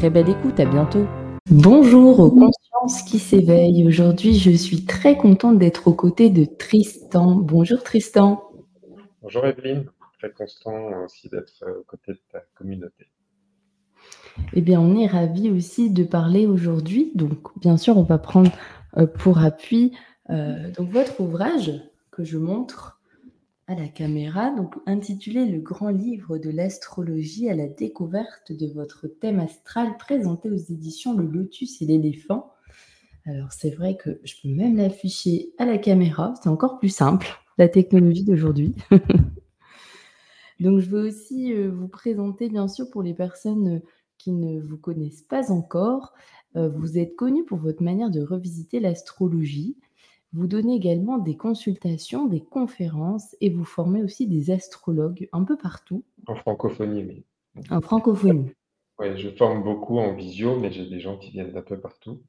Très belle écoute, à bientôt. Bonjour aux consciences qui s'éveillent. Aujourd'hui, je suis très contente d'être aux côtés de Tristan. Bonjour Tristan. Bonjour Evelyne, très constant aussi d'être euh, aux côtés de ta communauté. Eh bien, on est ravis aussi de parler aujourd'hui. Donc, bien sûr, on va prendre euh, pour appui euh, donc votre ouvrage que je montre à la caméra, donc intitulé Le grand livre de l'astrologie à la découverte de votre thème astral, présenté aux éditions Le Lotus et l'éléphant. Alors, c'est vrai que je peux même l'afficher à la caméra, c'est encore plus simple la technologie d'aujourd'hui. Donc, je veux aussi euh, vous présenter, bien sûr, pour les personnes euh, qui ne vous connaissent pas encore. Euh, vous êtes connu pour votre manière de revisiter l'astrologie. Vous donnez également des consultations, des conférences et vous formez aussi des astrologues un peu partout. En francophonie, oui. En francophonie. Oui, je forme beaucoup en visio, mais j'ai des gens qui viennent d'un peu partout.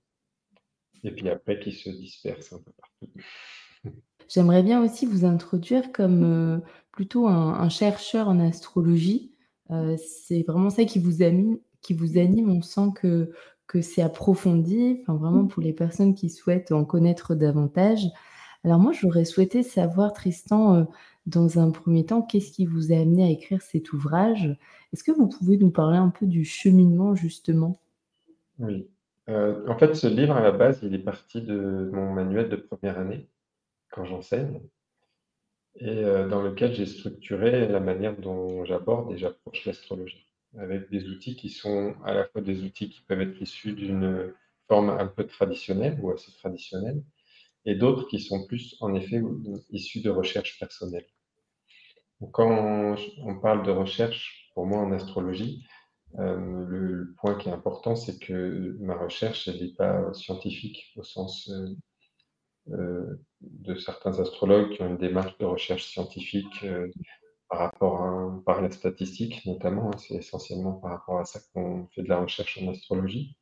Et puis après, qui se dispersent un peu partout. J'aimerais bien aussi vous introduire comme euh, plutôt un, chercheur en astrologie. Euh, c'est vraiment ça qui vous anime, qui vous anime. On sent que, que c'est approfondi, enfin, vraiment pour les personnes qui souhaitent en connaître davantage. Alors moi, j'aurais souhaité savoir, Tristan, euh, dans un premier temps, qu'est-ce qui vous a amené à écrire cet ouvrage? Est-ce que vous pouvez nous parler un peu du cheminement, justement? Oui. en fait, ce livre, à la base, il est parti de mon manuel de première année quand j'enseigne et euh, dans lequel j'ai structuré la manière dont j'aborde et j'approche l'astrologie, avec des outils qui sont à la fois des outils qui peuvent être issus d'une forme un peu traditionnelle ou assez traditionnelle, et d'autres qui sont plus en effet issus de recherches personnelles. quand on parle de recherche, pour moi en astrologie, euh, le, point qui est important, c'est que ma recherche, elle n'est pas scientifique au sens euh, euh, de certains astrologues qui ont une démarche de recherche scientifique par rapport à par la statistique notamment. Hein, c'est essentiellement par rapport à ça qu'on fait de la recherche en astrologie.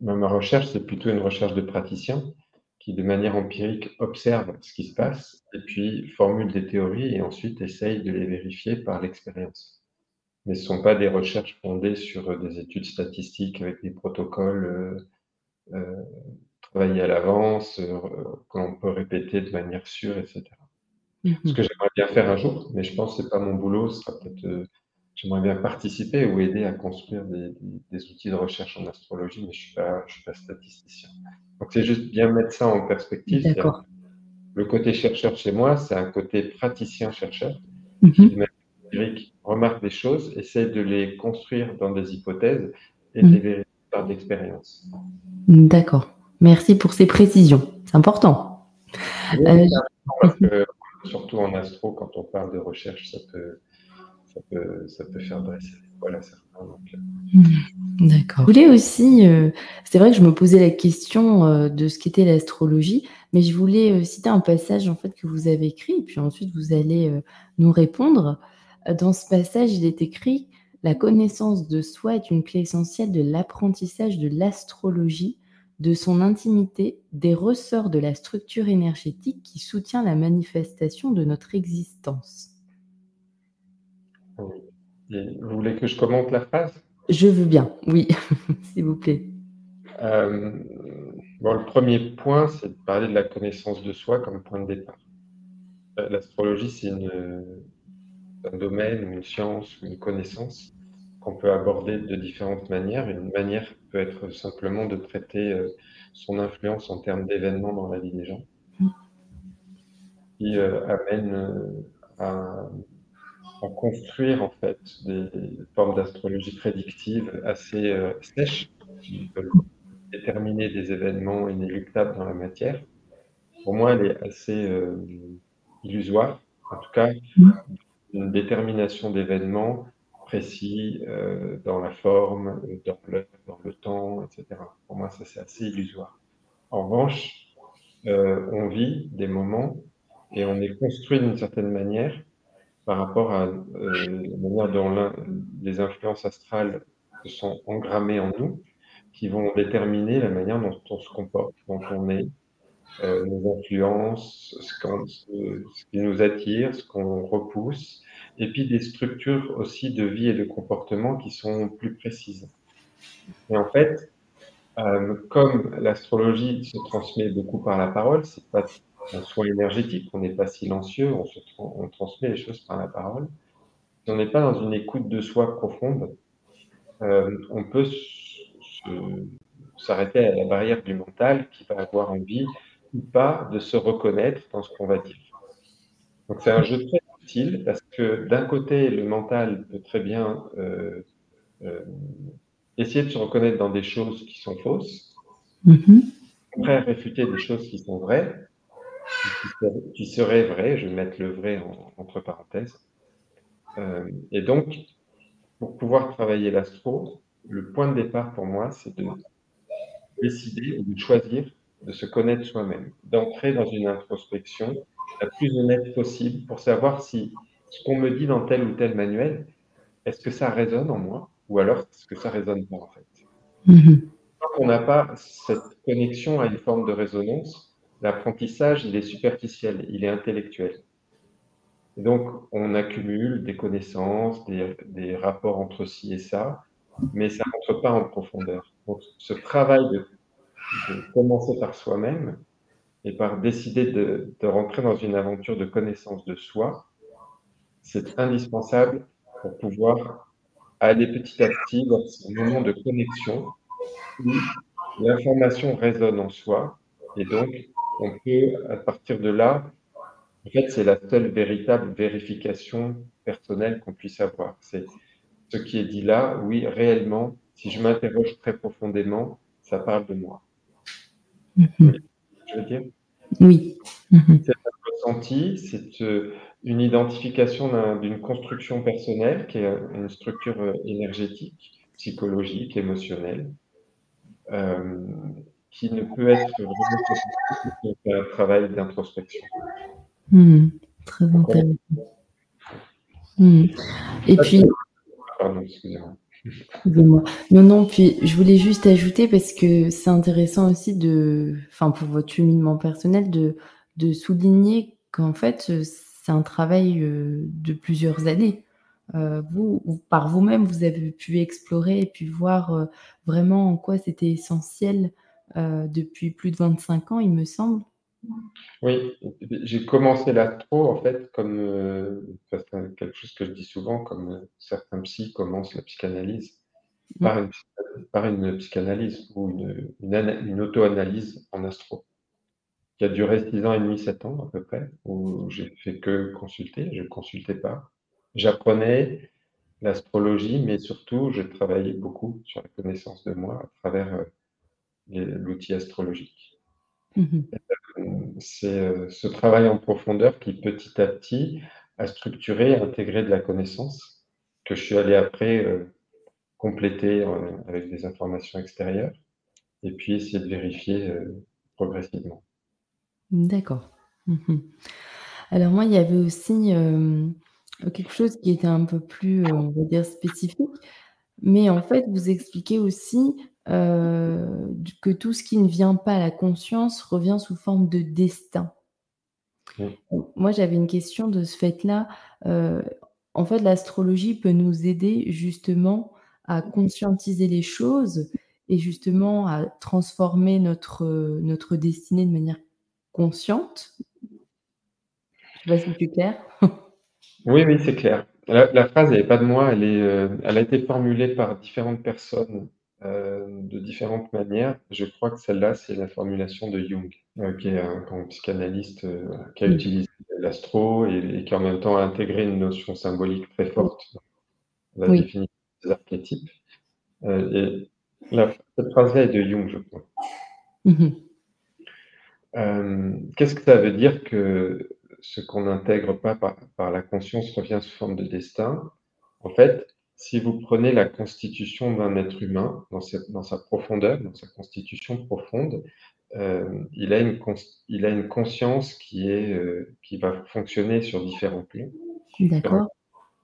ma recherche, c'est plutôt une recherche de praticiens qui, de manière empirique, observent ce qui se passe et puis formulent des théories et ensuite essayent de les vérifier par l'expérience. Mais ce ne sont pas des recherches fondées sur des études statistiques avec des protocoles euh, travailler à l'avance, euh, qu'on peut répéter de manière sûre, etc. Ce mhm. que j'aimerais bien faire un jour, mais je pense que ce n'est pas mon boulot, ce sera peut-être. Euh, j'aimerais bien participer ou aider à construire des, outils de recherche en astrologie, mais je ne suis, pas, suis pas statisticien. Donc c'est juste bien mettre ça en perspective. D'accord. Le côté chercheur chez moi, c'est un côté praticien-chercheur qui, remarque des choses, essaie de les construire dans des hypothèses et de mhm. les vérifier par l'expérience. D'accord. Merci pour ces précisions. C'est important. Euh, surtout en astro, quand on parle de recherche, ça peut, ça peut, faire dresser Voilà, euh. hmm, D'accord. Je voulais aussi, euh, c'est vrai que je me posais la question de ce qu'était l'astrologie, mais je voulais citer un passage en fait que vous avez écrit, et puis ensuite vous allez nous répondre. Dans ce passage, il est écrit La connaissance de soi est une clé essentielle de l'apprentissage de l'astrologie de son intimité des ressorts de la structure énergétique qui soutient la manifestation de notre existence. vous voulez que je commente la phrase? Je veux bien, oui, s'il vous plaît. Euh, bon, le premier point, c'est de parler de la connaissance de soi comme point de départ. Euh, l'astrologie, c'est un domaine une science une connaissance qu'on peut aborder de différentes manières. Une manière peut être simplement de traiter euh, son influence en termes d'événements dans la vie des gens, qui amène à à construire en fait des formes d'astrologie prédictive assez euh, sèches qui peuvent déterminer des événements inéluctables dans la matière. Pour moi, elle est assez euh, illusoire. En tout cas, une détermination d'événements précis euh, dans la forme, dans le, dans le temps, etc. Pour moi, ça c'est assez illusoire. En revanche, on vit des moments et on est construit d'une certaine manière par rapport à euh, la manière dont les influences astrales sont engrammées en nous, qui vont déterminer la manière dont on se comporte, dont on est, euh, nos influences, ce, qui nous attire, ce qu'on repousse, et puis des structures aussi de vie et de comportement qui sont plus précises. Et en fait, euh, comme l'astrologie se transmet beaucoup par la parole, c'est pas un soin énergétique, on n'est pas silencieux, on, se transmet les choses par la parole. Si on n'est pas dans une écoute de soi profonde, euh, on peut s'arrêter à la barrière du mental qui va avoir envie ou pas de se reconnaître dans ce qu'on va dire. Donc c'est un jeu très parce que d'un côté, le mental peut très bien euh, euh, essayer de se reconnaître dans des choses qui sont fausses, mm après réfuter des choses qui sont vraies, qui serait vrai, je vais mettre le vrai entre parenthèses. Euh, et donc, pour pouvoir travailler l'astro, le point de départ pour moi, c'est de décider ou de choisir de se connaître soi-même, d'entrer dans une introspection la plus honnête possible pour savoir si ce qu'on me dit dans tel ou tel manuel, est-ce que ça résonne en moi ou alors est-ce que ça résonne pas en fait. Mm-hmm. Tant qu'on n'a pas cette connexion à une forme de résonance, l'apprentissage, il est superficiel, il est intellectuel. donc, on accumule des connaissances, des, rapports entre ci et ça, mais ça ne rentre pas en profondeur. Donc, ce travail de, commencer par soi-même et par décider de, rentrer dans une aventure de connaissance de soi, c'est indispensable pour pouvoir aller petit à petit dans ce moment de connexion où l'information résonne en soi et donc on peut, à partir de là, en fait, c'est la seule véritable vérification personnelle qu'on puisse avoir. C'est ce qui est dit là, oui, réellement, si je m'interroge très profondément, ça parle de moi. Mm-hmm. Je veux dire? Oui. Mm-hmm. C'est un ressenti, c'est euh, une identification d'une construction personnelle qui est une structure euh, énergétique, psychologique, émotionnelle. Euh, qui ne peut être vraiment qu'un travail d'introspection. Mmh, très intéressant. Mmh. Et puis. Pardon, excusez-moi. Non, non, puis je voulais juste ajouter parce que c'est intéressant aussi de, enfin pour votre cheminement personnel, de, souligner qu'en fait c'est un travail euh, de plusieurs années. Euh, vous, par vous-même, vous avez pu explorer et puis voir euh, vraiment en quoi c'était essentiel euh, depuis plus de 25 ans, il me semble. Oui, j'ai commencé l'astro en fait comme euh, quelque chose que je dis souvent, comme euh, certains psys commencent la psychanalyse par, une, par une psychanalyse ou une, une, auto-analyse en astro, qui a duré 6 ans et demi, 7 ans à peu près, où j'ai fait que consulter, je ne consultais pas. J'apprenais l'astrologie, mais surtout, je travaillais beaucoup sur la connaissance de moi à travers l'outil astrologique. Mmh c'est euh, ce travail en profondeur qui petit à petit a structuré, intégré de la connaissance que je suis allé après euh, compléter euh, avec des informations extérieures et puis essayer de vérifier progressivement. D'accord. Mmh Alors moi, il y avait aussi quelque chose qui était un peu plus, on va dire, spécifique, mais en fait, vous expliquez aussi euh, que tout ce qui ne vient pas à la conscience revient sous forme de destin. Moi, j'avais une question de ce fait-là. Euh, en fait, l'astrologie peut nous aider justement à conscientiser les choses et justement à transformer notre, notre destinée de manière consciente? Je sais pas si c'est clair? Oui, oui, c'est clair. La la phrase, elle est pas de moi, elle est, heu, elle a été formulée par différentes personnes, heu, de différentes manières. Je crois que celle-là, c'est la formulation de Jung, heu, qui est un grand psychanalyste, heu, qui a Mmh. utilisé l'astro et et qui en même temps a intégré une notion symbolique très forte dans la Oui. définition des archétypes. Et la cette phrase-là est de Jung, je crois. Mmh mh. Hem, qu'est-ce que ça veut dire que ce qu'on n'intègre pas par par la conscience revient sous forme de destin? En fait, si vous prenez la constitution d'un être humain dans cette dans sa profondeur, dans sa constitution profonde, hem, il a une cons il a une conscience qui est, heu, qui va fonctionner sur différents plans. D'accord.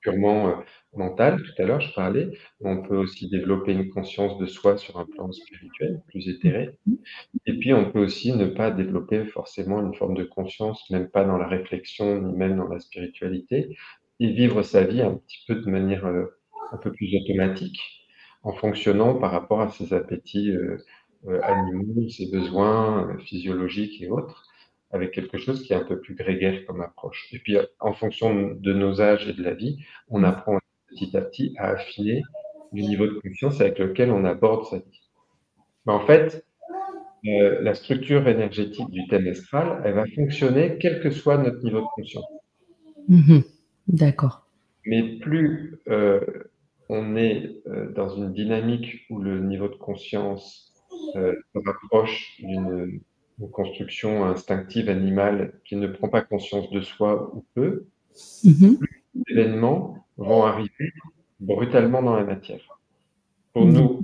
purement, heu, mental, tout à l'heure je parlais, on peut aussi développer une conscience de soi sur un plan spirituel, plus éthéré mh. et puis on peut aussi ne pas développer forcément une forme de conscience, même pas dans la réflexion, ni même dans la spiritualité et vivre sa vie un petit peu de manière, un peu plus automatique, en fonctionnant par rapport à ses appétits, heu heu, animaux, ses besoins, heu, physiologiques et autres, avec quelque chose qui est un peu plus grégaire comme approche et puis, en fonction de nos âges et de la vie, on apprend petit à petit à affiner le niveau de conscience avec lequel on aborde sa vie. Mais en fait, la structure énergétique du thème astral, elle va fonctionner quel que soit notre niveau de conscience. Mmh mh. D'accord. Mais plus, on est, heu, dans une dynamique où le niveau de conscience, heu, se rapproche d'une construction instinctive animale qui ne prend pas conscience de soi ou peu, Mmh mh. plus d'événements vont arriver brutalement dans la matière. Pour Mmh. nous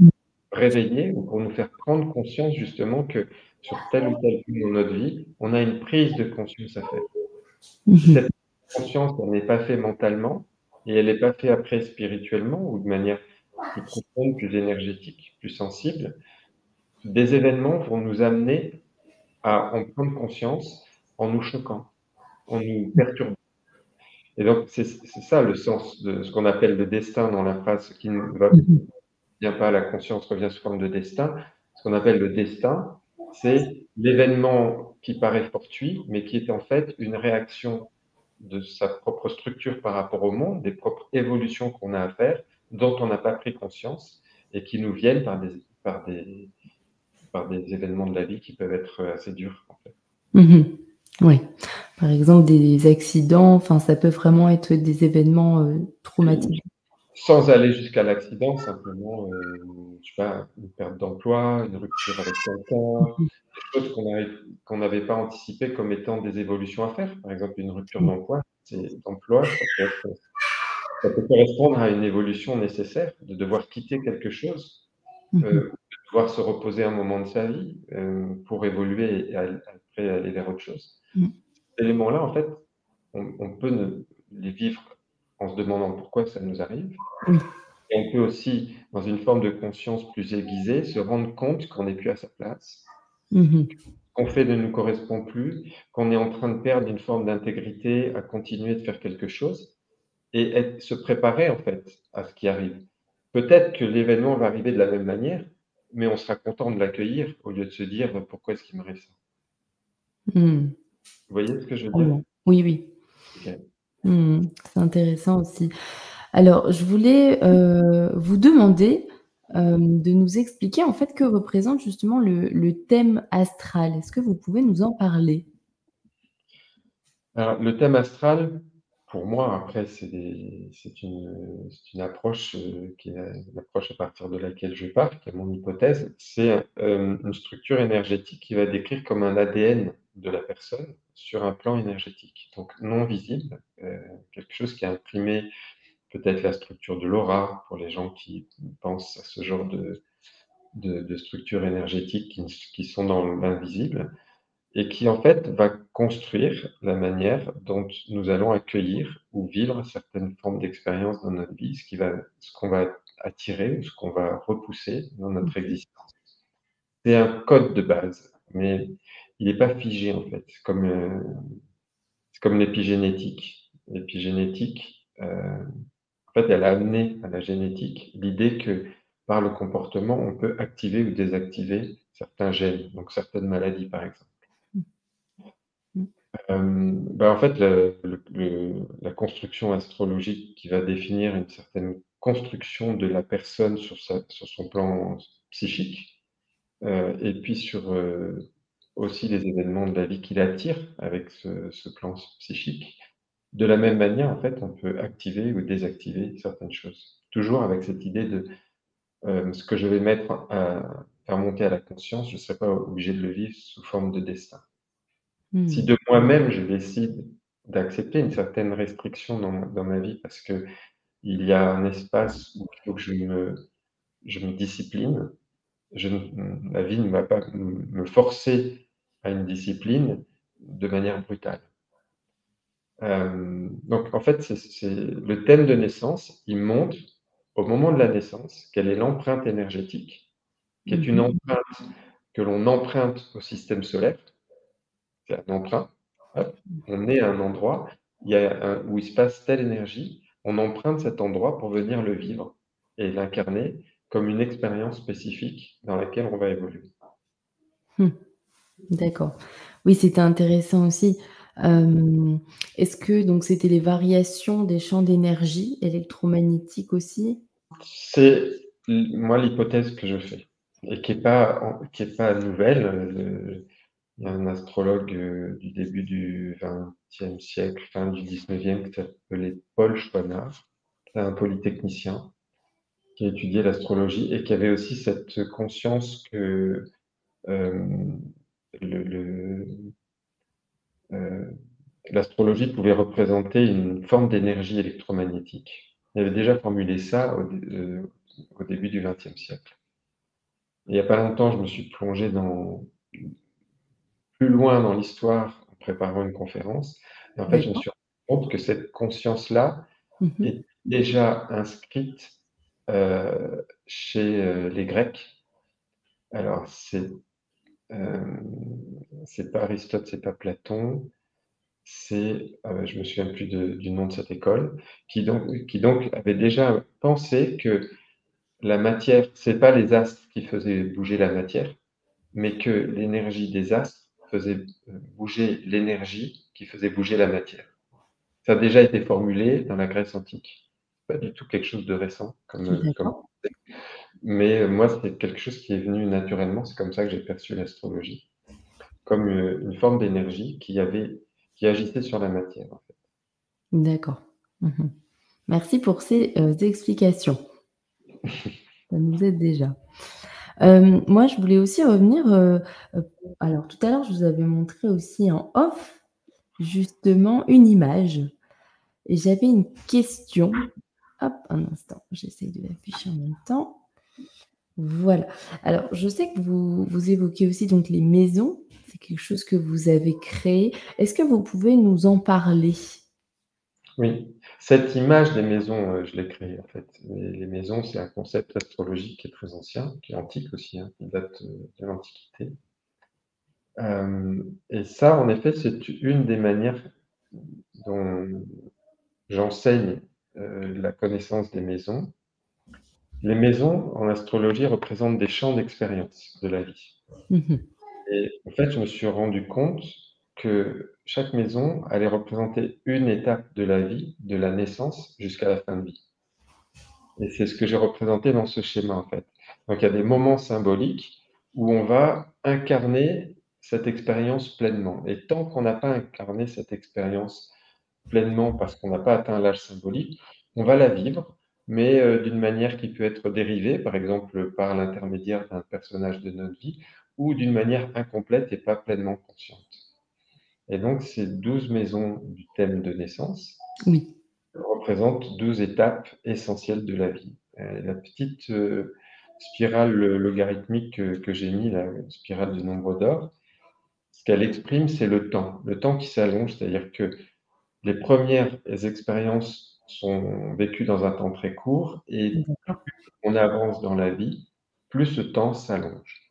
réveiller ou pour nous faire prendre conscience justement que sur tel ou tel point dans notre vie, on a une prise de conscience à faire. Et mh. cette conscience, elle n'est pas fait mentalement et elle est pas fait après spirituellement ou de manière plus profonde, plus énergétique, plus sensible. Des événements vont nous amener à en prendre conscience en nous choquant, en nous perturbant et donc c'est ça le sens de ce qu'on appelle le destin dans la phrase, qui ne va vient pas à la conscience revient sous forme de destin. Ce qu'on appelle le destin, c'est l'événement qui paraît fortuit, mais qui est en fait une réaction de sa propre structure par rapport au monde, des propres évolutions qu'on a à faire, dont on n'a pas pris conscience et qui nous viennent par des par des par des événements de la vie qui peuvent être, assez durs, en fait. Mmh mh. Oui. Par exemple, des accidents, enfin, ça peut vraiment être des événements, Ou traumatiques. sans aller jusqu'à l'accident, simplement, heu, je sais pas, une perte d'emploi, une rupture avec quelqu'un, mh. Des choses qu'on n'avait pas anticipées comme étant des évolutions à faire. Par exemple, une rupture d'emploi, ça peut ça correspondre à une évolution nécessaire, de devoir quitter quelque chose, Mmh mh. heu, de devoir se reposer un moment de sa vie, heu, pour évoluer et après aller vers autre chose. Mmh. Ces éléments-là, en fait, on on peut ne les vivre en se demandant pourquoi ça nous arrive Oui. et on peut aussi, dans une forme de conscience plus aiguisée, se rendre compte qu'on n'est plus à sa place Mmh mh. qu'on fait ne nous correspond plus, qu'on est en train de perdre une forme d'intégrité à continuer de faire quelque chose et être se préparer, en fait, à ce qui arrive. Peut-être que l'événement va arriver de la même manière, mais on sera content de l'accueillir au lieu de se dire: «Pourquoi est-ce qu'il m'arrive ça?» Mmh. Vous voyez ce que je veux dire? Vraiment. Oui, oui. Mmh mh. C'est intéressant aussi. Alors, je voulais, heu, vous demander, hem, de nous expliquer, en fait, que représente justement le thème astral. Est-ce que vous pouvez nous en parler? Alors, le thème astral, pour moi, après, c'est une, approche, l'approche à partir de laquelle je pars, qui est mon hypothèse. C'est, hem, une structure énergétique qui va décrire comme un ADN de la personne sur un plan énergétique, donc non visible, quelque chose qui est imprimé, peut-être la structure de l'aura pour les gens qui pensent à ce genre de de de structures énergétiques qui qui sont dans l'invisible et qui, en fait, va construire la manière dont nous allons accueillir ou vivre certaines formes d'expériences dans notre vie, ce qui va ce qu'on va attirer ou ce qu'on va repousser dans notre existence. C'est un code de base, mais il est pas figé, en fait. C'est comme, c'est comme l'épigénétique. L'épigénétique, en fait, elle a amené à la génétique l'idée que par le comportement, on peut activer ou désactiver certains gènes, donc certaines maladies par exemple. Euh, bah, en fait, la construction astrologique qui va définir une certaine construction de la personne sur, sur son plan psychique, euh, et puis sur euh, aussi les événements de la vie qui l'attire avec ce, ce, plan psychique. De la même manière, en fait, on peut activer ou désactiver certaines choses. Toujours avec cette idée de ce que je vais mettre à faire monter à la conscience, je ne serai pas obligé de le vivre sous forme de destin. Si hmm. de moi-même, je décide d'accepter une certaine restriction dans, dans, ma vie parce que il y a un espace où il faut que je me, je me discipline, je, la vie ne va pas me forcer à une discipline de manière brutale. Euh, donc, en fait, c'est le thème de naissance, il montre au moment de la naissance quelle est l'empreinte énergétique, qui est une mhm. empreinte que l'on emprunte au système solaire, c'est un emprunt. on est à un endroit il y a où il se passe telle énergie, on emprunte cet endroit pour venir le vivre et l'incarner comme une expérience spécifique dans laquelle on va évoluer. Hmm. D'accord. Oui, c'était intéressant aussi. Est-ce que donc c'était les variations des champs d'énergie électromagnétiques aussi? C'est moi l'hypothèse que je fais et qui n'est pas, qui est pas nouvelle. Il y a un astrologue euh, du début du XXe siècle, fin du XIXe, qui s'appelait Paul Schwanard, un polytechnicien qui a étudié l'astrologie et qui avait aussi cette conscience que euh, le, euh, l'astrologie pouvait représenter une forme d'énergie électromagnétique. Il avait déjà formulé ça au, début du XXe siècle. il n'y a pas longtemps, je me suis plongé dans plus loin dans l'histoire en préparant une conférence. Et en fait, je me suis rendu compte que cette conscience-là mmh est déjà inscrite euh, chez euh, les Grecs. Alors, c'est euh, c'est pas Aristote, c'est pas Platon, c'est, euh, je me souviens plus du nom de cette école, qui donc, qui donc avait déjà pensé que la matière, c'est pas les astres qui faisaient bouger la matière, mais que l'énergie des astres faisait euh, bouger l'énergie qui faisait bouger la matière. Ça a déjà été formulé dans la Grèce antique. Pas du tout quelque chose de récent, comme, mais euh, moi, c'est quelque chose qui est venu naturellement. C'est comme ça que j'ai perçu l'astrologie, comme euh, une, forme d'énergie qui avait, qui agissait sur la matière. En fait. D'accord. Mhm. Merci pour ces explications. ça nous aide déjà. Euh, moi, je voulais aussi revenir, euh, euh, alors tout à l'heure, je vous avais montré aussi en off, justement, une image et j'avais une question. Hop, un instant, j'essaie de l'afficher en même temps. Voilà. Alors, je sais que vous évoquez aussi donc les maisons. C'est quelque chose que vous avez créé. Est-ce que vous pouvez nous en parler? Oui. Cette image des maisons, euh, je l'ai créée en fait. Les, maisons, c'est un concept astrologique qui est très ancien, qui est antique aussi, hein, qui date euh, de l'Antiquité. Euh, et ça, en effet, c'est une des manières dont j'enseigne la connaissance des maisons. Les maisons, en astrologie, représentent des champs d'expérience de la vie. Mmh et en fait, je me suis rendu compte que chaque maison allait représenter une étape de la vie, de la naissance jusqu'à la fin de vie. Et c'est ce que j'ai représenté dans ce schéma, en fait. Donc, il y a des moments symboliques où on va incarner cette expérience pleinement. Et tant qu'on n'a pas incarné cette expérience pleinement parce qu'on n'a pas atteint l'âge symbolique, on va la vivre, mais euh, d'une manière qui peut être dérivée, par exemple par l'intermédiaire d'un personnage de notre vie, ou d'une manière incomplète et pas pleinement consciente. Et donc, ces douze maisons du thème de naissance oui. représentent douze étapes essentielles de la vie. la petite euh, spirale logarithmique que, j'ai mis, la spirale du nombre d'or, ce qu'elle exprime, c'est le temps. Le temps qui s'allonge, c'est-à-dire que les premières expériences sont vécues dans un temps très court et plus on avance dans la vie, plus ce temps s'allonge.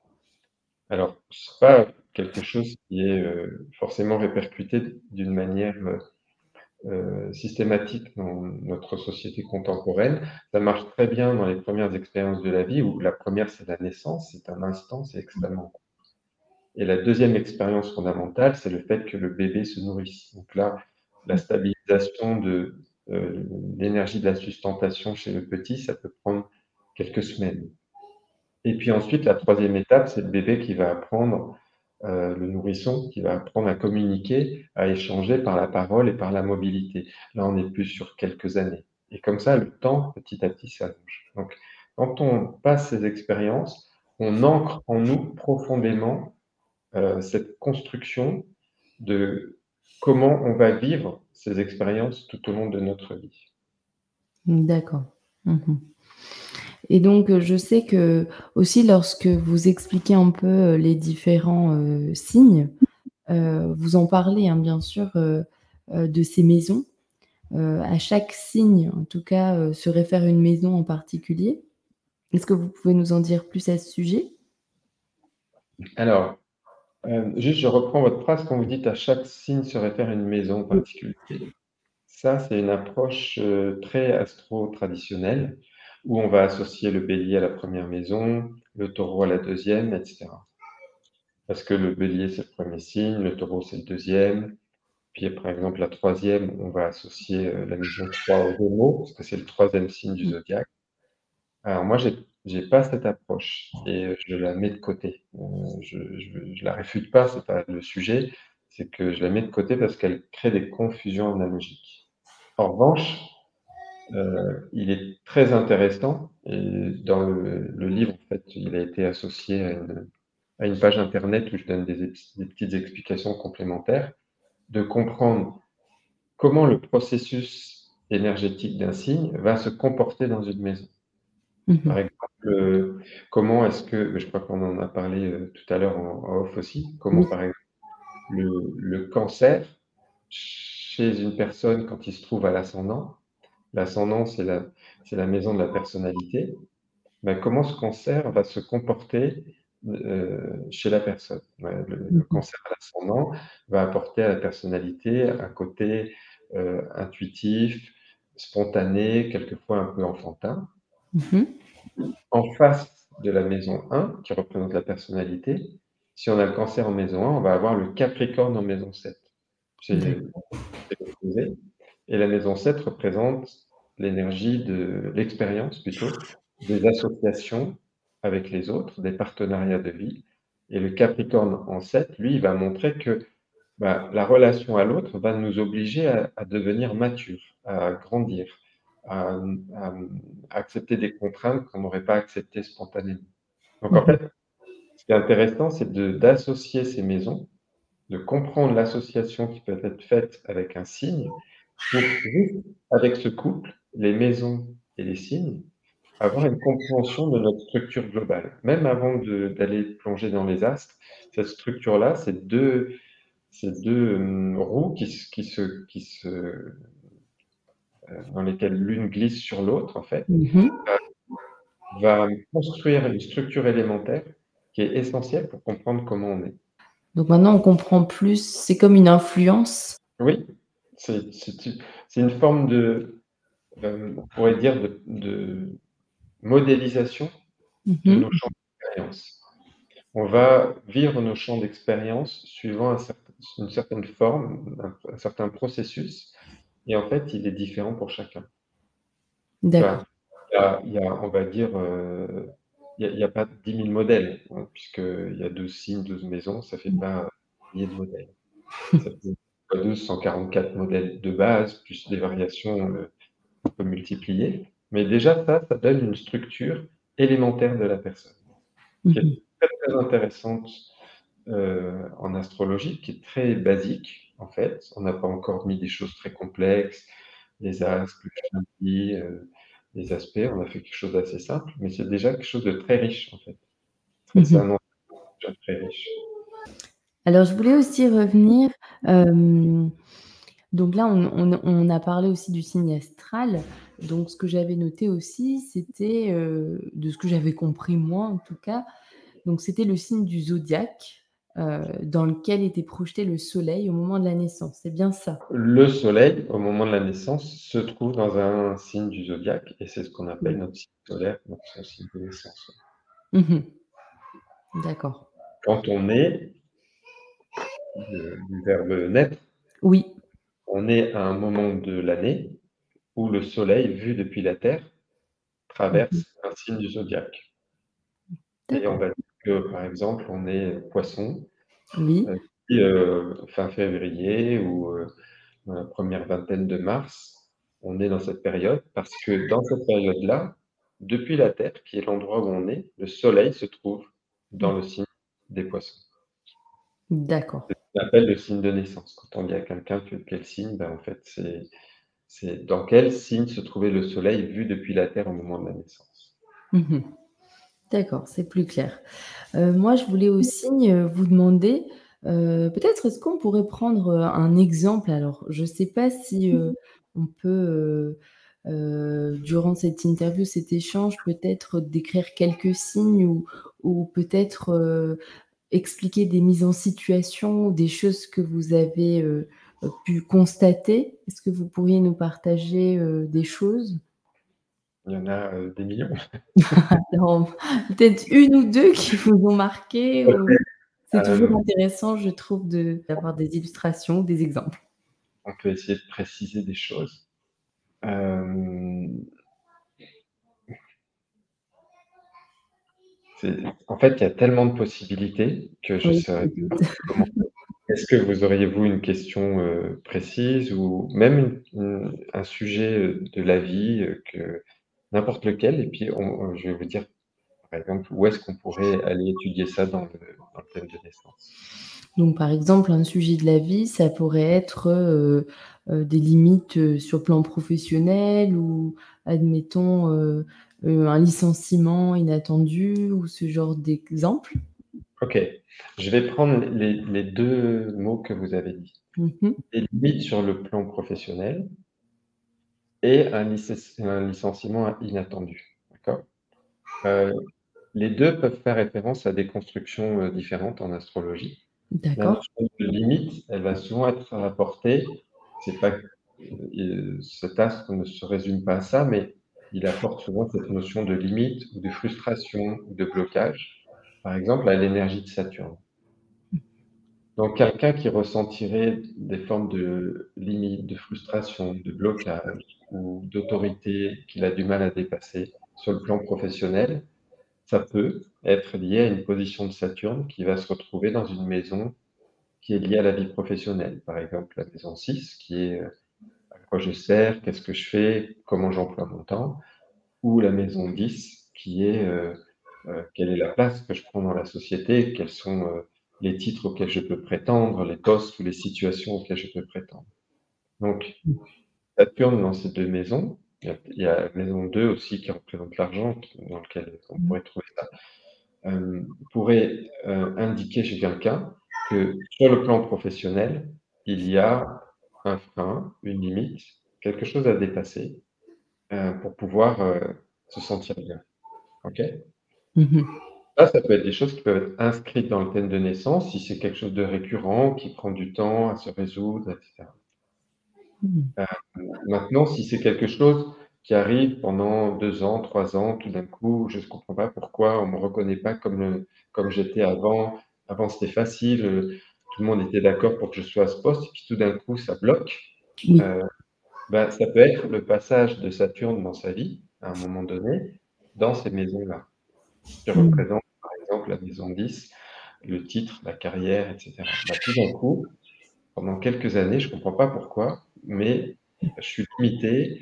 Alors, ce n'est pas quelque chose qui est euh, forcément répercuté d'une manière euh, euh, systématique dans notre société contemporaine. Ça marche très bien dans les premières expériences de la vie, où la première, c'est la naissance, c'est un instant, c'est extrêmement court. Et la deuxième expérience fondamentale, c'est le fait que le bébé se nourrisse. Donc là, la stabilisation de euh, l'énergie de la sustentation chez le petit, ça peut prendre quelques semaines. Et puis ensuite, la troisième étape, c'est le bébé qui va apprendre euh, le nourrisson qui va apprendre à communiquer, à échanger par la parole et par la mobilité. Là, on est plus sur quelques années. Et comme ça, le temps, petit à petit, s'allonge. Donc, quand on passe ces expériences, on ancre en nous profondément euh, cette construction de comment on va vivre ces expériences tout au long de notre vie. D'accord. Mhm. Et donc, euh, je sais que aussi lorsque vous expliquez un peu euh, les différents euh, signes, vous en parlez hein, bien sûr de ces maisons. à chaque signe, en tout cas, se réfère une maison en particulier. Est-ce que vous pouvez nous en dire plus à ce sujet? Alors, juste je reprends votre phrase quand vous dites à chaque signe se réfère une maison en particulier. Ça, c'est une approche très astro-traditionnelle où on va associer le bélier à la première maison, le taureau à la deuxième, etc. Parce que le bélier, c'est le premier signe, le taureau, c'est le deuxième. Puis, par exemple, la troisième, on va associer euh, la maison 3 au Gémeaux, parce que c'est le troisième signe du zodiaque. Alors, moi, je n'ai pas cette approche et je la mets de côté. Euh, je ne la réfute pas, ce n'est pas le sujet, c'est que je la mets de côté parce qu'elle crée des confusions analogiques. En revanche, euh, il est très intéressant et dans le, livre, en fait, il a été associé à une, page internet où je donne des, petites explications complémentaires, de comprendre comment le processus énergétique d'un signe va se comporter dans une maison. Mhm. Par exemple, euh, comment est-ce que, je crois qu'on en a parlé euh, tout à l'heure en, off aussi, comment par exemple le, le cancer chez une personne quand il se trouve à l'ascendant l'ascendant, c'est la, la, maison de la personnalité, ben, comment ce cancer va se comporter euh, chez la personne? Le, mhm. cancer à l'ascendant va apporter à la personnalité un côté intuitif, spontané, quelquefois un peu enfantin. Mhm. En face de la maison 1, qui représente la personnalité, si on a le cancer en maison 1, on va avoir le capricorne en maison 7. C'est et la maison 7 représente l'énergie de l'expérience plutôt, des associations avec les autres, des partenariats de vie. Et le Capricorne en 7, lui, il va montrer que bah, la relation à l'autre va nous obliger à, devenir mature, à grandir, à, accepter des contraintes qu'on n'aurait pas acceptées spontanément. Donc en fait, ce qui est intéressant, c'est d'associer ces maisons, de comprendre l'association qui peut être faite avec un signe, pour avec ce couple, les maisons et les signes, avoir une compréhension de notre structure globale. Même avant d'aller plonger dans les astres, cette structure-là, c'est deux, ces deux hum, roues qui, qui, se, qui se, dans lesquelles l'une glisse sur l'autre, en fait, mm-hmm. va, construire une structure élémentaire qui est essentielle pour comprendre comment on est. Donc maintenant, on comprend plus, c'est comme une influence. Oui, c'est une forme de, euh, on pourrait dire, de, modélisation de mhm. nos champs d'expérience. On va vivre nos champs d'expérience suivant une certaine forme, un, certain processus, et en fait, il est différent pour chacun. D'accord. il, y a, on va dire, euh, il n'y a, pas 10 000 modèles, hein, puisqu'il y a 12 signes, 12 maisons, ça ne fait pas milliers de modèles. Ça fait 244 modèles de base, plus des variations euh, on peut multiplier. Mais déjà, ça, ça donne une structure élémentaire de la personne, qui est mhm. très, très intéressante euh, en astrologie, qui est très basique, en fait. On n'a pas encore mis des choses très complexes, les astres, euh, les aspects. On a fait quelque chose d'assez simple, mais c'est déjà quelque chose de très riche, en fait. C'est mhm. un déjà très riche. Alors, je voulais aussi revenir. Euh, donc là, on, a parlé aussi du signe astral. Donc, ce que j'avais noté aussi, c'était, euh, de ce que j'avais compris moi en tout cas, donc c'était le signe du zodiaque. Euh, dans lequel était projeté le soleil au moment de la naissance. C'est bien ça? Le soleil, au moment de la naissance, se trouve dans un signe du zodiaque et c'est ce qu'on appelle notre signe solaire, notre signe de naissance. Mmh D'accord. Quand on est, du verbe naître. Oui. On est à un moment de l'année où le soleil, vu depuis la Terre, traverse mmh un signe du zodiaque. Et on va dire que, par exemple, on est poisson. Oui. Euh, fin février ou euh, dans la première vingtaine de mars, on est dans cette période parce que dans cette période-là, depuis la Terre, qui est l'endroit où on est, le soleil se trouve dans le signe des poissons. D'accord. C'est ce qu'on appelle le signe de naissance. Quand on dit à quelqu'un quel signe, ben en fait, c'est dans quel signe se trouvait le soleil vu depuis la Terre au moment de la naissance. Mmh D'accord, c'est plus clair. Euh, moi, je voulais aussi euh, vous demander, euh, peut-être est-ce qu'on pourrait prendre un exemple? Alors, je ne sais pas si on peut, durant cette interview, cet échange, peut-être décrire quelques signes ou, ou peut-être expliquer des mises en situation, des choses que vous avez pu constater? Est-ce que vous pourriez nous partager des choses? Il y en a des millions. peut-être une ou deux qui vous ont marqué. C'est toujours intéressant, je trouve, d'avoir des illustrations, des exemples. On peut essayer de préciser des choses. en fait, il y a tellement de possibilités que je ne sais comment est-ce que vous auriez-vous une question euh, précise ou même un sujet euh, de la vie euh, que n'importe lequel et puis je vais vous dire, par exemple, où est-ce qu'on pourrait aller étudier ça dans le, thème de naissance? Donc, par exemple, un sujet de la vie, ça pourrait être des limites sur le plan professionnel ou, admettons, un licenciement inattendu ou ce genre d'exemple. Ok, je vais prendre les, deux mots que vous avez dit. Mmh des limites sur le plan professionnel et un, licenciement inattendu. D'accord? Euh, Les deux peuvent faire référence à des constructions euh, différentes en astrologie. D'accord. La limite, elle va souvent être rapportée. C'est pas euh, cet astre ne se résume pas à ça, mais il apporte souvent cette notion de limite ou de frustration ou de blocage par exemple, à l'énergie de Saturne. Donc, quelqu'un qui ressentirait des formes de limite, de frustration, de blocage ou d'autorité qu'il a du mal à dépasser sur le plan professionnel, ça peut être lié à une position de Saturne qui va se retrouver dans une maison qui est liée à la vie professionnelle. Par exemple, la maison 6, qui est euh, à quoi je sers, qu'est-ce que je fais, comment j'emploie mon temps, ou la maison 10, qui est euh, euh, quelle est la place que je prends dans la société, quels sont les titres auxquels je peux prétendre, les postes ou les situations auxquelles je peux prétendre. Donc, Saturne dans ces deux maisons, il y a la maison 2 aussi qui représente l'argent, dans lequel on pourrait trouver ça, euh, pourrait indiquer chez quelqu'un que sur le plan professionnel, il y a un frein, une limite, quelque chose à dépasser pour pouvoir se sentir bien. OK? Mmh ça, peut être des choses qui peuvent être inscrites dans le thème de naissance, si c'est quelque chose de récurrent, qui prend du temps à se résoudre, etc. Mmh. Euh, maintenant, si c'est quelque chose qui arrive pendant deux ans, trois ans, tout d'un coup, je ne comprends pas pourquoi on ne me reconnaît pas comme, comme j'étais avant. Avant, c'était facile, euh, tout le monde était d'accord pour que je sois à ce poste, et puis tout d'un coup, ça bloque. Euh, ben, ça peut être le passage de Saturne dans sa vie, à un moment donné, dans ces maisons-là qui mm. représente la maison 10, le titre, la carrière, etc. Bah, tout d'un coup, pendant quelques années, je ne comprends pas pourquoi, mais je suis limité,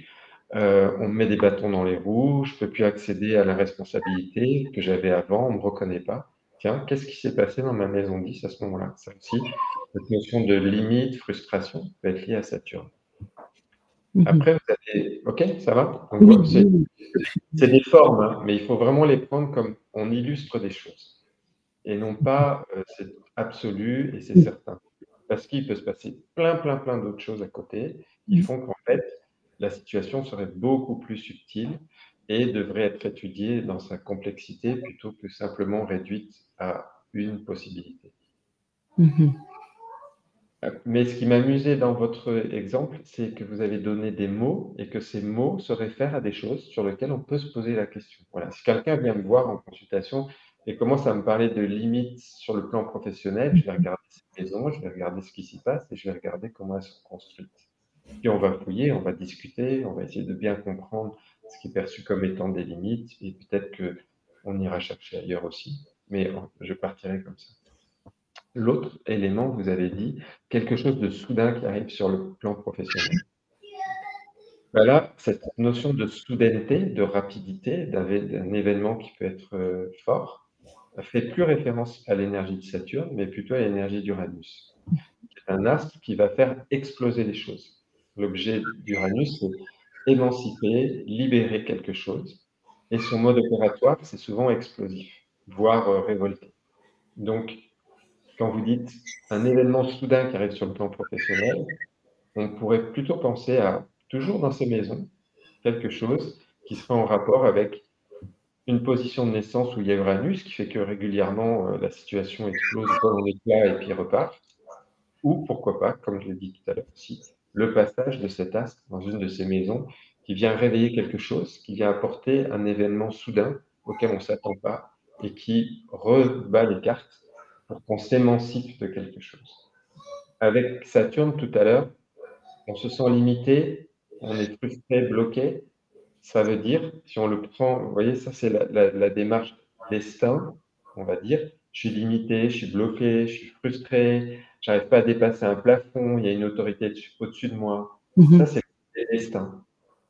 euh, on me met des bâtons dans les roues, je ne peux plus accéder à la responsabilité que j'avais avant, on ne me reconnaît pas. Tiens, qu'est-ce qui s'est passé dans ma maison 10 à ce moment-là? Ça aussi, cette notion de limite, frustration peut être liée à Saturne. Mhm. Après, vous avez. Ok, ça va? C'est des formes, hein, mais il faut vraiment les prendre comme on illustre des choses. Et non pas euh, c'est absolu et c'est certain. Parce qu'il peut se passer plein, plein, plein d'autres choses à côté qui font qu'en fait, la situation serait beaucoup plus subtile et devrait être étudiée dans sa complexité plutôt que simplement réduite à une possibilité. Mmh euh, mais ce qui m'amusait dans votre exemple, c'est que vous avez donné des mots et que ces mots se réfèrent à des choses sur lesquelles on peut se poser la question. Voilà, si quelqu'un vient me voir en consultation et commence à me parler de limites sur le plan professionnel, je vais regarder ces maisons, je vais regarder ce qui s'y passe et je vais regarder comment elles sont construites. Puis on va fouiller, on va discuter, on va essayer de bien comprendre ce qui est perçu comme étant des limites et peut-être qu'on ira chercher ailleurs aussi. Mais je partirai comme ça. L'autre élément, vous avez dit, quelque chose de soudain qui arrive sur le plan professionnel. Voilà, cette notion de soudaineté, de rapidité, d'un événement qui peut être euh, fort, fait plus référence à l'énergie de Saturne, mais plutôt à l'énergie d'Uranus. Un astre qui va faire exploser les choses. L'objet d'Uranus, c'est émanciper, libérer quelque chose. Et son mode opératoire, c'est souvent explosif, voire euh, révolté. Donc, quand vous dites un événement soudain qui arrive sur le plan professionnel, on pourrait plutôt penser à, toujours dans ces maisons, quelque chose qui serait en rapport avec une position de naissance où il y a Uranus, qui fait que régulièrement euh, la situation explose, vole en éclat et puis repart. Ou pourquoi pas, comme je l'ai dit tout à l'heure aussi, le passage de cet astre dans une de ces maisons qui vient réveiller quelque chose, qui vient apporter un événement soudain auquel on ne s'attend pas et qui rebat les cartes pour qu'on s'émancipe de quelque chose. Avec Saturne tout à l'heure, on se sent limité, on est frustré, bloqué. Ça veut dire, si on le prend, vous voyez, ça c'est la, démarche destin, on va dire. Je suis limité, je suis bloqué, je suis frustré, j'arrive pas à dépasser un plafond, il y a une autorité au-dessus de moi. Mhm. Ça, c'est le destin.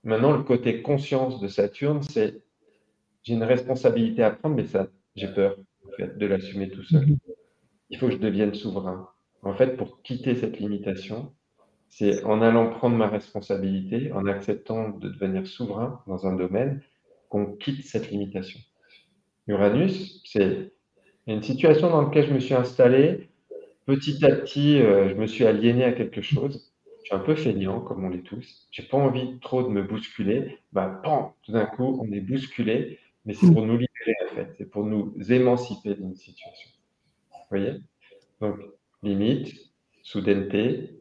Maintenant, le côté conscience de Saturne, c'est j'ai une responsabilité à prendre, mais ça, j'ai peur de l'assumer tout seul. Mhm il faut que je devienne souverain. En fait, pour quitter cette limitation, c'est en allant prendre ma responsabilité, en acceptant de devenir souverain dans un domaine, qu'on quitte cette limitation. Uranus, c'est une situation dans laquelle je me suis installé. Petit à petit, euh, je me suis aliéné à quelque chose. Je suis un peu feignant, comme on l'est tous. J'ai pas envie trop de me bousculer. Bah, tout d'un coup, on est bousculé, mais c'est pour nous libérer, en fait. C'est pour nous émanciper d'une situation voyez? Donc, limite, soudaineté,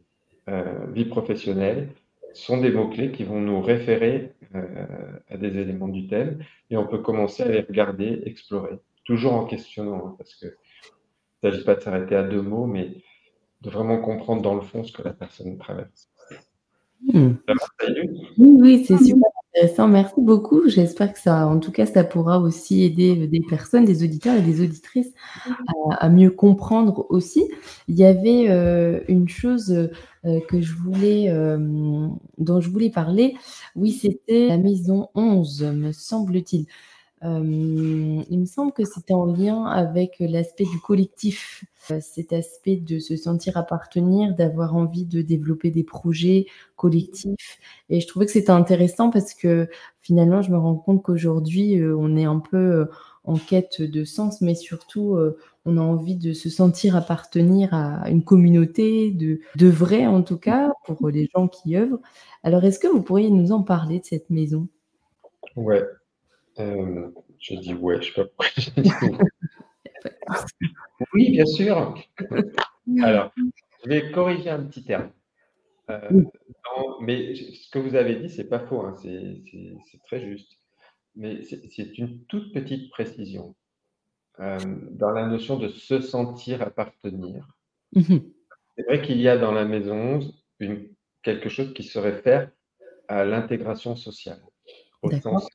euh, vie professionnelle sont des mots-clés qui vont nous référer euh, à des éléments du thème et on peut commencer à les regarder, explorer, toujours en questionnant, hein, parce que il ne s'agit pas de s'arrêter à deux mots, mais de vraiment comprendre dans le fond ce que la personne traverse. Hmm. Oui, oui, c'est super Merci beaucoup. J'espère que ça, en tout cas, ça pourra aussi aider des personnes, des auditeurs et des auditrices à, mieux comprendre aussi. Il y avait euh, une chose euh, que je voulais, euh, dont je voulais parler. Oui, c'était la maison 11, me semble-t-il. Il me semble que c'était en lien avec l'aspect du collectif, cet aspect de se sentir appartenir, d'avoir envie de développer des projets collectifs. Et je trouvais que c'était intéressant parce que finalement, je me rends compte qu'aujourd'hui, on est un peu en quête de sens, mais surtout, on a envie de se sentir appartenir à une communauté, de, de en tout cas, pour les gens qui œuvrent. Alors, est-ce que vous pourriez nous en parler de cette maison? Ouais. Euh, je dis ouais, je sais pas oui, bien sûr. Alors, je vais corriger un petit terme. Euh, mais ce que vous avez dit, c'est pas faux, hein, c'est très juste. Mais c'est une toute petite précision. Euh, dans la notion de se sentir appartenir. Mhm. C'est vrai qu'il y a dans la maison une, quelque chose qui se réfère à l'intégration sociale, au sens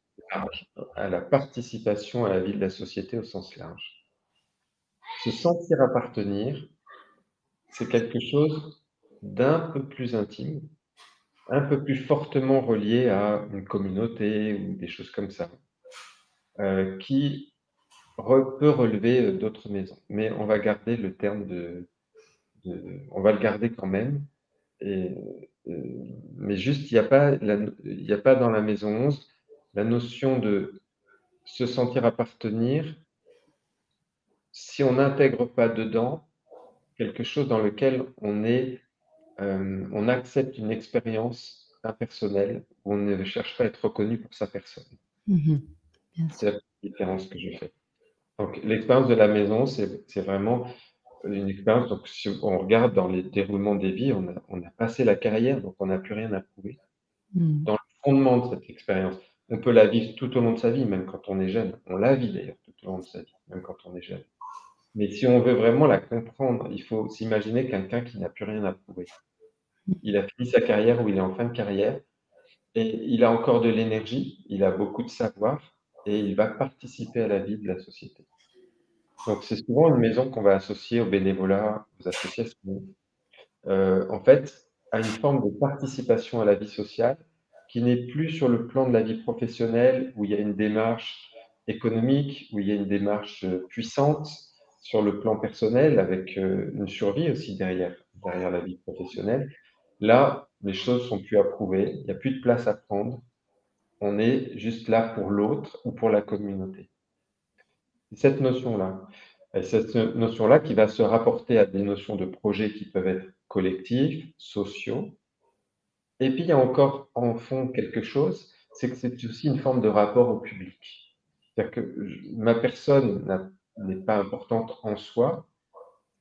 à la participation à la vie de la société au sens large. Se sentir appartenir, c'est quelque chose d'un peu plus intime, un peu plus fortement relié à une communauté ou des choses comme ça, euh, qui peut relever euh, d'autres maisons. Mais on va garder le terme de, on va le garder quand même. Euh, mais juste, il n'y a pas dans la maison 11 la notion de se sentir appartenir si on n'intègre pas dedans quelque chose dans lequel on est, euh, on accepte une expérience impersonnelle, où on ne cherche pas à être reconnu pour sa personne. Mmh C'est la différence que je fais. Donc, l'expérience de la maison, c'est vraiment une expérience, donc si on regarde dans les déroulements des vies, on a, on a passé la carrière, donc on n'a plus rien à prouver. Mmh. Dans le fondement de cette expérience, on peut la vivre tout au long de sa vie, même quand on est jeune. On la vit d'ailleurs tout au long de sa vie, même quand on est jeune. Mais si on veut vraiment la comprendre, il faut s'imaginer quelqu'un qui n'a plus rien à prouver. Il a fini sa carrière ou il est en fin de carrière et il a encore de l'énergie, il a beaucoup de savoir et il va participer à la vie de la société. Donc c'est souvent une maison qu'on va associer au bénévolat, aux associations, euh, en fait, à une forme de participation à la vie sociale qui n'est plus sur le plan de la vie professionnelle où il y a une démarche économique, où il y a une démarche euh, puissante sur le plan personnel avec euh, une survie aussi derrière, derrière la vie professionnelle. Là, les choses sont plus approuvées, il n'y a plus de place à prendre. On est juste là pour l'autre ou pour la communauté. Cette notion-là, cette notion-là qui va se rapporter à des notions de projets qui peuvent être collectifs, sociaux, et puis, il y a encore en fond quelque chose, c'est que c'est aussi une forme de rapport au public. C'est-à-dire que ma personne n'est pas importante en soi.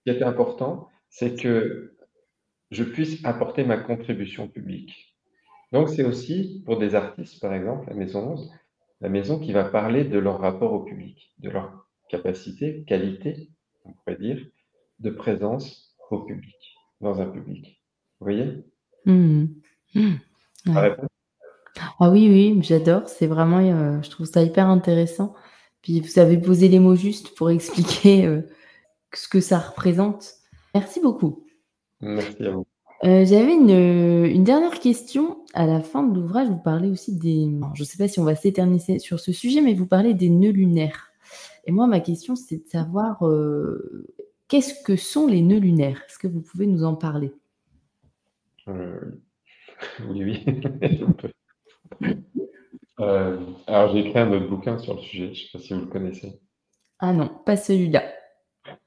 Ce qui est important, c'est que je puisse apporter ma contribution publique. Donc, c'est aussi pour des artistes, par exemple, la Maison 11, la maison qui va parler de leur rapport au public, de leur capacité, qualité, on pourrait dire, de présence au public, dans un public. Vous voyez? Mmh. Mmh. Ah oui, oui, j'adore. C'est vraiment, euh, je trouve ça hyper intéressant. Puis vous avez posé les mots justes pour expliquer euh, ce que ça représente. Merci beaucoup. Merci à vous. Euh, j'avais une, dernière question. À la fin de l'ouvrage, vous parlez aussi des. je ne sais pas si on va s'éterniser sur ce sujet, mais vous parlez des nœuds lunaires. Et moi, ma question, c'est de savoir qu'est-ce que sont les nœuds lunaires? Est-ce que vous pouvez nous en parler? Oui, oui. Euh, alors, j'ai écrit un autre bouquin sur le sujet. Je ne sais pas si vous le connaissez. Ah non, pas celui-là.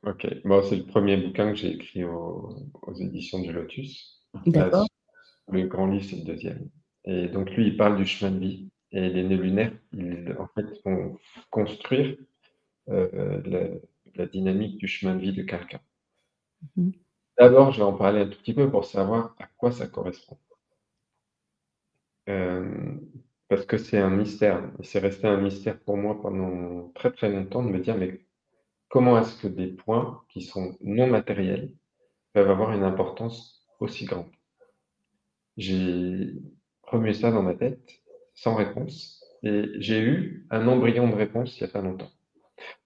Ok. Bon, c'est le premier bouquin que j'ai écrit aux éditions du Lotus. D'accord. Le grand livre, c'est le deuxième. Et donc, lui, il parle du chemin de vie. Et les nœuds lunaires, ils, en fait, vont construire euh, la, dynamique du chemin de vie de quelqu'un. Mhm. D'abord, je vais en parler un tout petit peu pour savoir à quoi ça correspond. Euh, parce que c'est un mystère. c'est resté un mystère pour moi pendant très très longtemps de me dire, mais comment est-ce que des points qui sont non matériels peuvent avoir une importance aussi grande? J'ai remué ça dans ma tête sans réponse et j'ai eu un embryon de réponse il n'y a pas longtemps.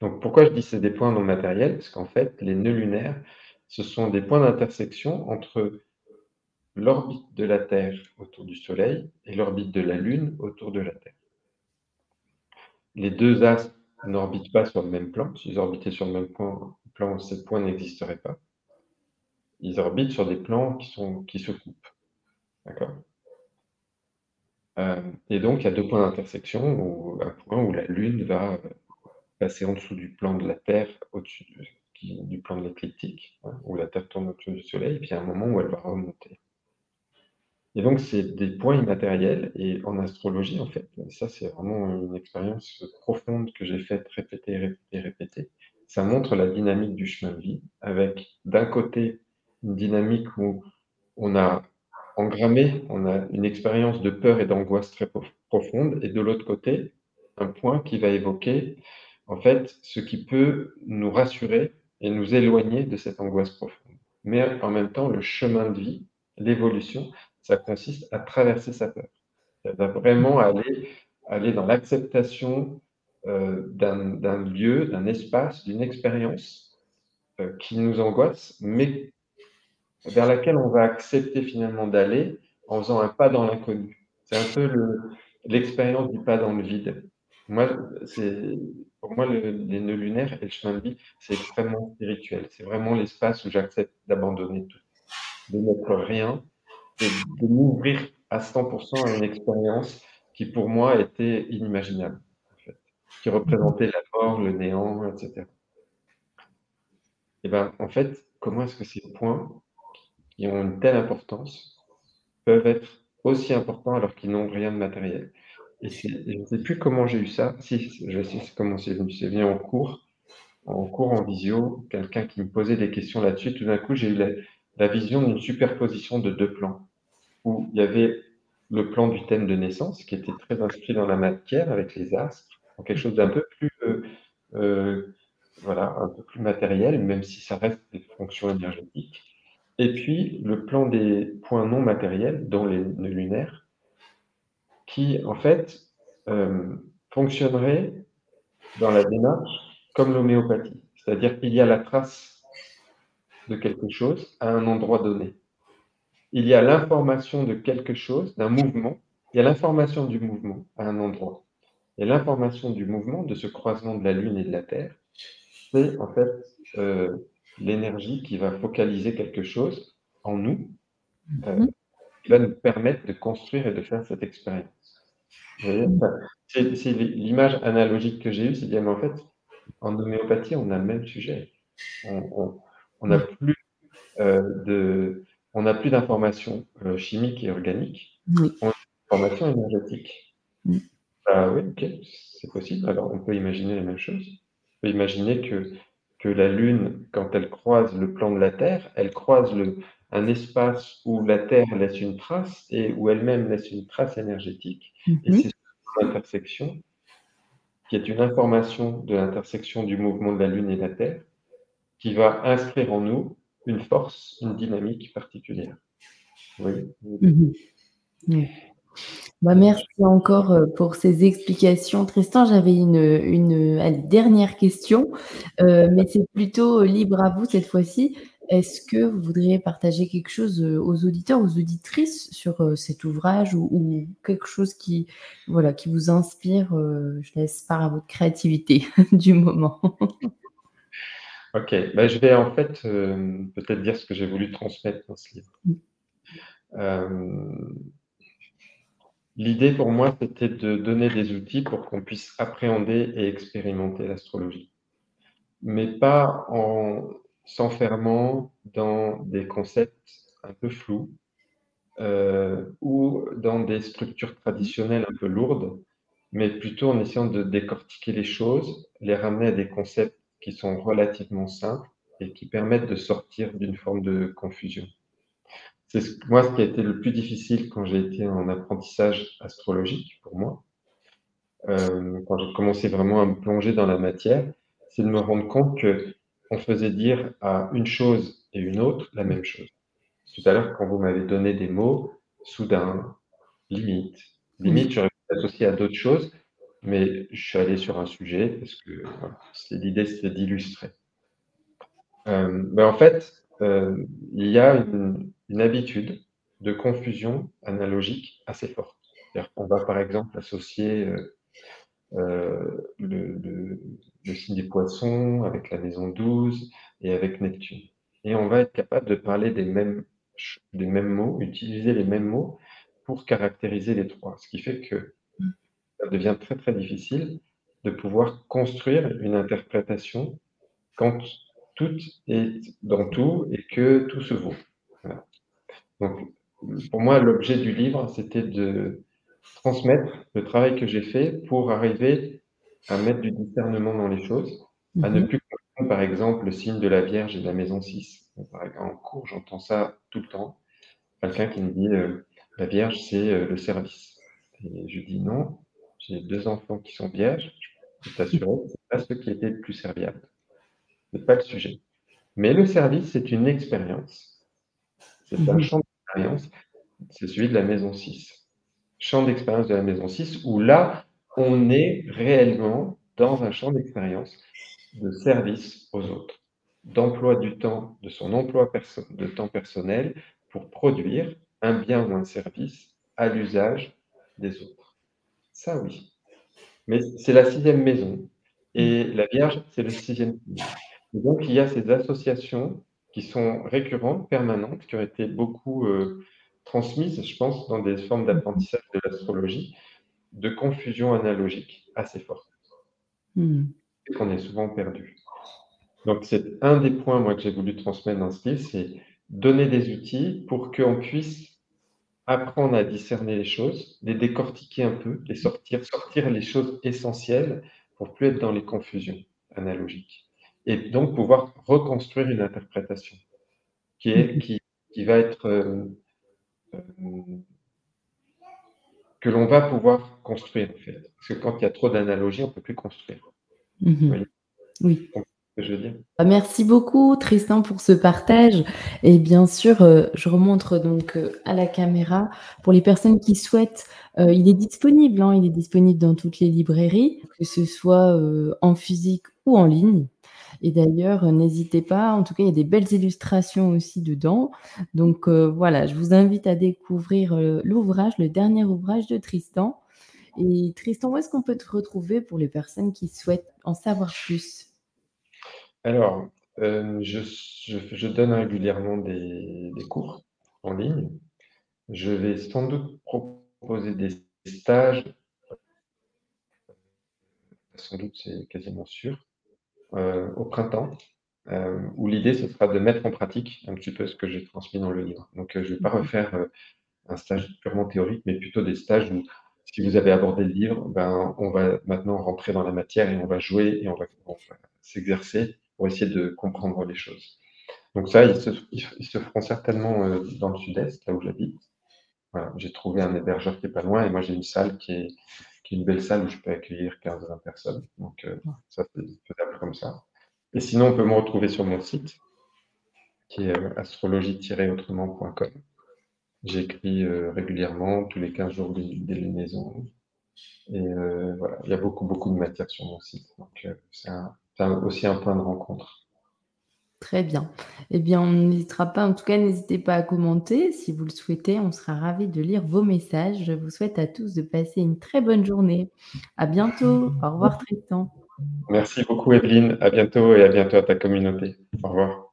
Donc pourquoi je dis c'est des points non matériels? Parce qu'en fait, les nœuds lunaires, ce sont des points d'intersection entre l'orbite de la Terre autour du Soleil et l'orbite de la Lune autour de la Terre. Les deux astres n'orbitent pas sur le même plan. S'ils orbitaient sur le même plan, ces points n'existeraient pas. Ils orbitent sur des plans qui, se coupent. D'accord? Euh, Et donc, il y a deux points d'intersection, un point où la Lune va passer en dessous du plan de la Terre, au-dessus du, plan de l'écliptique, hein, où la Terre tourne autour du Soleil, et puis il y a un moment où elle va remonter. Et donc, c'est des points immatériels. Et en astrologie, en fait, ça, c'est vraiment une expérience profonde que j'ai faite répéter, répéter, répéter. Ça montre la dynamique du chemin de vie, avec d'un côté une dynamique où on a engrammé, on a une expérience de peur et d'angoisse très profonde, et de l'autre côté, un point qui va évoquer, en fait, ce qui peut nous rassurer et nous éloigner de cette angoisse profonde. Mais en même temps, le chemin de vie, l'évolution, ça consiste à traverser sa peur. Ça va vraiment aller, aller dans l'acceptation euh, d'un lieu, d'un espace, d'une expérience euh, qui nous angoisse, mais vers laquelle on va accepter finalement d'aller en faisant un pas dans l'inconnu. C'est un peu l'expérience du pas dans le vide. Moi, pour moi, le, les nœuds lunaires et le chemin de vie, c'est extrêmement spirituel. C'est vraiment l'espace où j'accepte d'abandonner tout, de n'être rien de, m'ouvrir à 100% à une expérience qui pour moi était inimaginable, qui représentait la mort, le néant, etc. Et ben, en fait, comment est-ce que ces points qui ont une telle importance peuvent être aussi importants alors qu'ils n'ont rien de matériel? Et je ne sais plus comment j'ai eu ça. Si, je sais comment c'est venu. C'est venu en cours. en cours en visio, quelqu'un qui me posait des questions là-dessus. Tout d'un coup, j'ai eu la, vision d'une superposition de deux plans, où il y avait le plan du thème de naissance, qui était très inscrit dans la matière avec les astres, quelque chose d'un peu plus, euh, euh, voilà, un peu plus matériel, même si ça reste des fonctions énergétiques. Et puis le plan des points non matériels, dont les nœuds lunaires, qui en fait euh, fonctionnerait dans la démarche comme l'homéopathie. C'est-à-dire qu'il y a la trace de quelque chose à un endroit donné. Il y a l'information de quelque chose, d'un mouvement. Il y a l'information du mouvement à un endroit. Et l'information du mouvement, de ce croisement de la Lune et de la Terre, c'est en fait euh, l'énergie qui va focaliser quelque chose en nous, euh, mhm. qui va nous permettre de construire et de faire cette expérience. C'est l'image analogique que j'ai eue, c'est bien en fait, en homéopathie, on a le même sujet. On n'a plus euh, de, on n'a plus d'informations euh, chimiques et organiques, on a des informations énergétiques. Ah oui, ok, c'est possible. Alors on peut imaginer la même chose. On peut imaginer que, que la Lune, quand elle croise le plan de la Terre, elle croise le, un espace où la Terre laisse une trace et où elle-même laisse une trace énergétique. Et mhm. c'est intersection, qui est une information de l'intersection du mouvement de la Lune et de la Terre, qui va inscrire en nous une force, une dynamique particulière. Oui. Mhm. Bah, merci encore euh, pour ces explications. Tristan, j'avais une, dernière question, euh, mais c'est plutôt libre à vous cette fois-ci. Est-ce que vous voudriez partager quelque chose euh, aux auditeurs, aux auditrices sur euh, cet ouvrage ou, quelque chose qui, voilà, qui vous inspire euh, Je laisse part à votre créativité du moment? Ok, bah, je vais en fait peut-être dire ce que j'ai voulu transmettre dans ce livre. L'idée pour moi, c'était de donner des outils pour qu'on puisse appréhender et expérimenter l'astrologie, mais pas en s'enfermant dans des concepts un peu flous euh, ou dans des structures traditionnelles un peu lourdes, mais plutôt en essayant de décortiquer les choses, les ramener à des concepts qui sont relativement simples et qui permettent de sortir d'une forme de confusion. C'est moi ce qui a été le plus difficile quand j'ai été en apprentissage astrologique pour moi. Euh, quand j'ai commencé vraiment à me plonger dans la matière, c'est de me rendre compte que on faisait dire à une chose et une autre la même chose. Tout à l'heure, quand vous m'avez donné des mots, soudain, limite, limite, j'aurais pu associer à d'autres choses, mais je suis allé sur un sujet parce que l'idée, c'était d'illustrer. Euh, ben, en fait, euh, il y a une, habitude de confusion analogique assez forte. On va par exemple associer euh, euh, le, signe des poissons, avec la maison 12 et avec Neptune. Et on va être capable de parler des mêmes, des mêmes mots, utiliser les mêmes mots pour caractériser les trois. Ce qui fait que ça devient très très difficile de pouvoir construire une interprétation quand tout est dans tout et que tout se vaut. Donc, pour moi, l'objet du livre, c'était de transmettre le travail que j'ai fait pour arriver à mettre du discernement dans les choses, à ne mhm. plus comprendre, par exemple, le signe de la Vierge et de la maison 6. En cours, j'entends ça tout le temps. Quelqu'un qui me dit euh, la Vierge, c'est euh, le service. Et je dis non, j'ai deux enfants qui sont vierges, je peux t'assurer que ce pas ceux qui étaient le plus serviables. Ce n'est pas le sujet. Mais le service, c'est une expérience. C'est un mhm. champ d'expérience. C'est celui de la maison 6 champ d'expérience de la maison 6, où là, on est réellement dans un champ d'expérience de service aux autres, d'emploi du temps, de son emploi de temps personnel pour produire un bien ou un service à l'usage des autres. Ça, oui. Mais c'est la sixième maison. Et la Vierge, c'est le sixième donc, il y a ces associations qui sont récurrentes, permanentes, qui ont été beaucoup euh, transmise, je pense, dans des formes d'apprentissage de l'astrologie, de confusion analogique assez forte. Et qu'on est souvent perdu. Donc, c'est un des points, moi, que j'ai voulu transmettre dans ce livre, c'est donner des outils pour qu'on puisse apprendre à discerner les choses, les décortiquer un peu, les sortir, sortir les choses essentielles pour plus être dans les confusions analogiques. et donc pouvoir reconstruire une interprétation qui est, qui, qui va être euh, euh, que l'on va pouvoir construire en fait. Parce que quand il y a trop d'analogies, on ne peut plus construire. Mhm. Oui. Bah, merci beaucoup Tristan pour ce partage. Et bien sûr euh, je remontre donc à la caméra. Pour les personnes qui souhaitent il est disponible hein, il est disponible dans toutes les librairies que ce soit en physique ou en ligne. Et d'ailleurs, n'hésitez pas, en tout cas, il y a des belles illustrations aussi dedans. Donc euh, voilà, je vous invite à découvrir euh, l'ouvrage, le dernier ouvrage de Tristan. Et Tristan, où est-ce qu'on peut te retrouver pour les personnes qui souhaitent en savoir plus? Alors, euh, je, donne régulièrement des, des, cours en ligne. Je vais sans doute proposer des stages. Sans doute, c'est quasiment sûr. Euh, au printemps, euh, où l'idée, ce sera de mettre en pratique un petit peu ce que j'ai transmis dans le livre. Donc, je ne vais pas mhm. refaire un stage purement théorique, mais plutôt des stages où, si vous avez abordé le livre, ben, on va maintenant rentrer dans la matière et on va jouer et on va, s'exercer pour essayer de comprendre les choses. Donc ça, ils se, ils se feront certainement dans le sud-est, là où j'habite. Voilà, j'ai trouvé un hébergeur qui est pas loin et moi j'ai une salle qui est, qui est une belle salle où je peux accueillir 15-20 personnes. Donc, euh, ça, c'est faisable comme ça. Et sinon, on peut me retrouver sur mon site, qui est euh, astrologie-autrement.com. J'écris euh, régulièrement, tous les 15 jours, des, des lunaisons. Et voilà, il y a beaucoup, beaucoup de matière sur mon site. Donc, c'est aussi un point de rencontre. Très bien. Eh bien, on n'hésitera pas, en tout cas, n'hésitez pas à commenter si vous le souhaitez. On sera ravis de lire vos messages. Je vous souhaite à tous de passer une très bonne journée. À bientôt. Au revoir, Tristan. Merci beaucoup, Evelyne. À bientôt et à bientôt à ta communauté. Au revoir.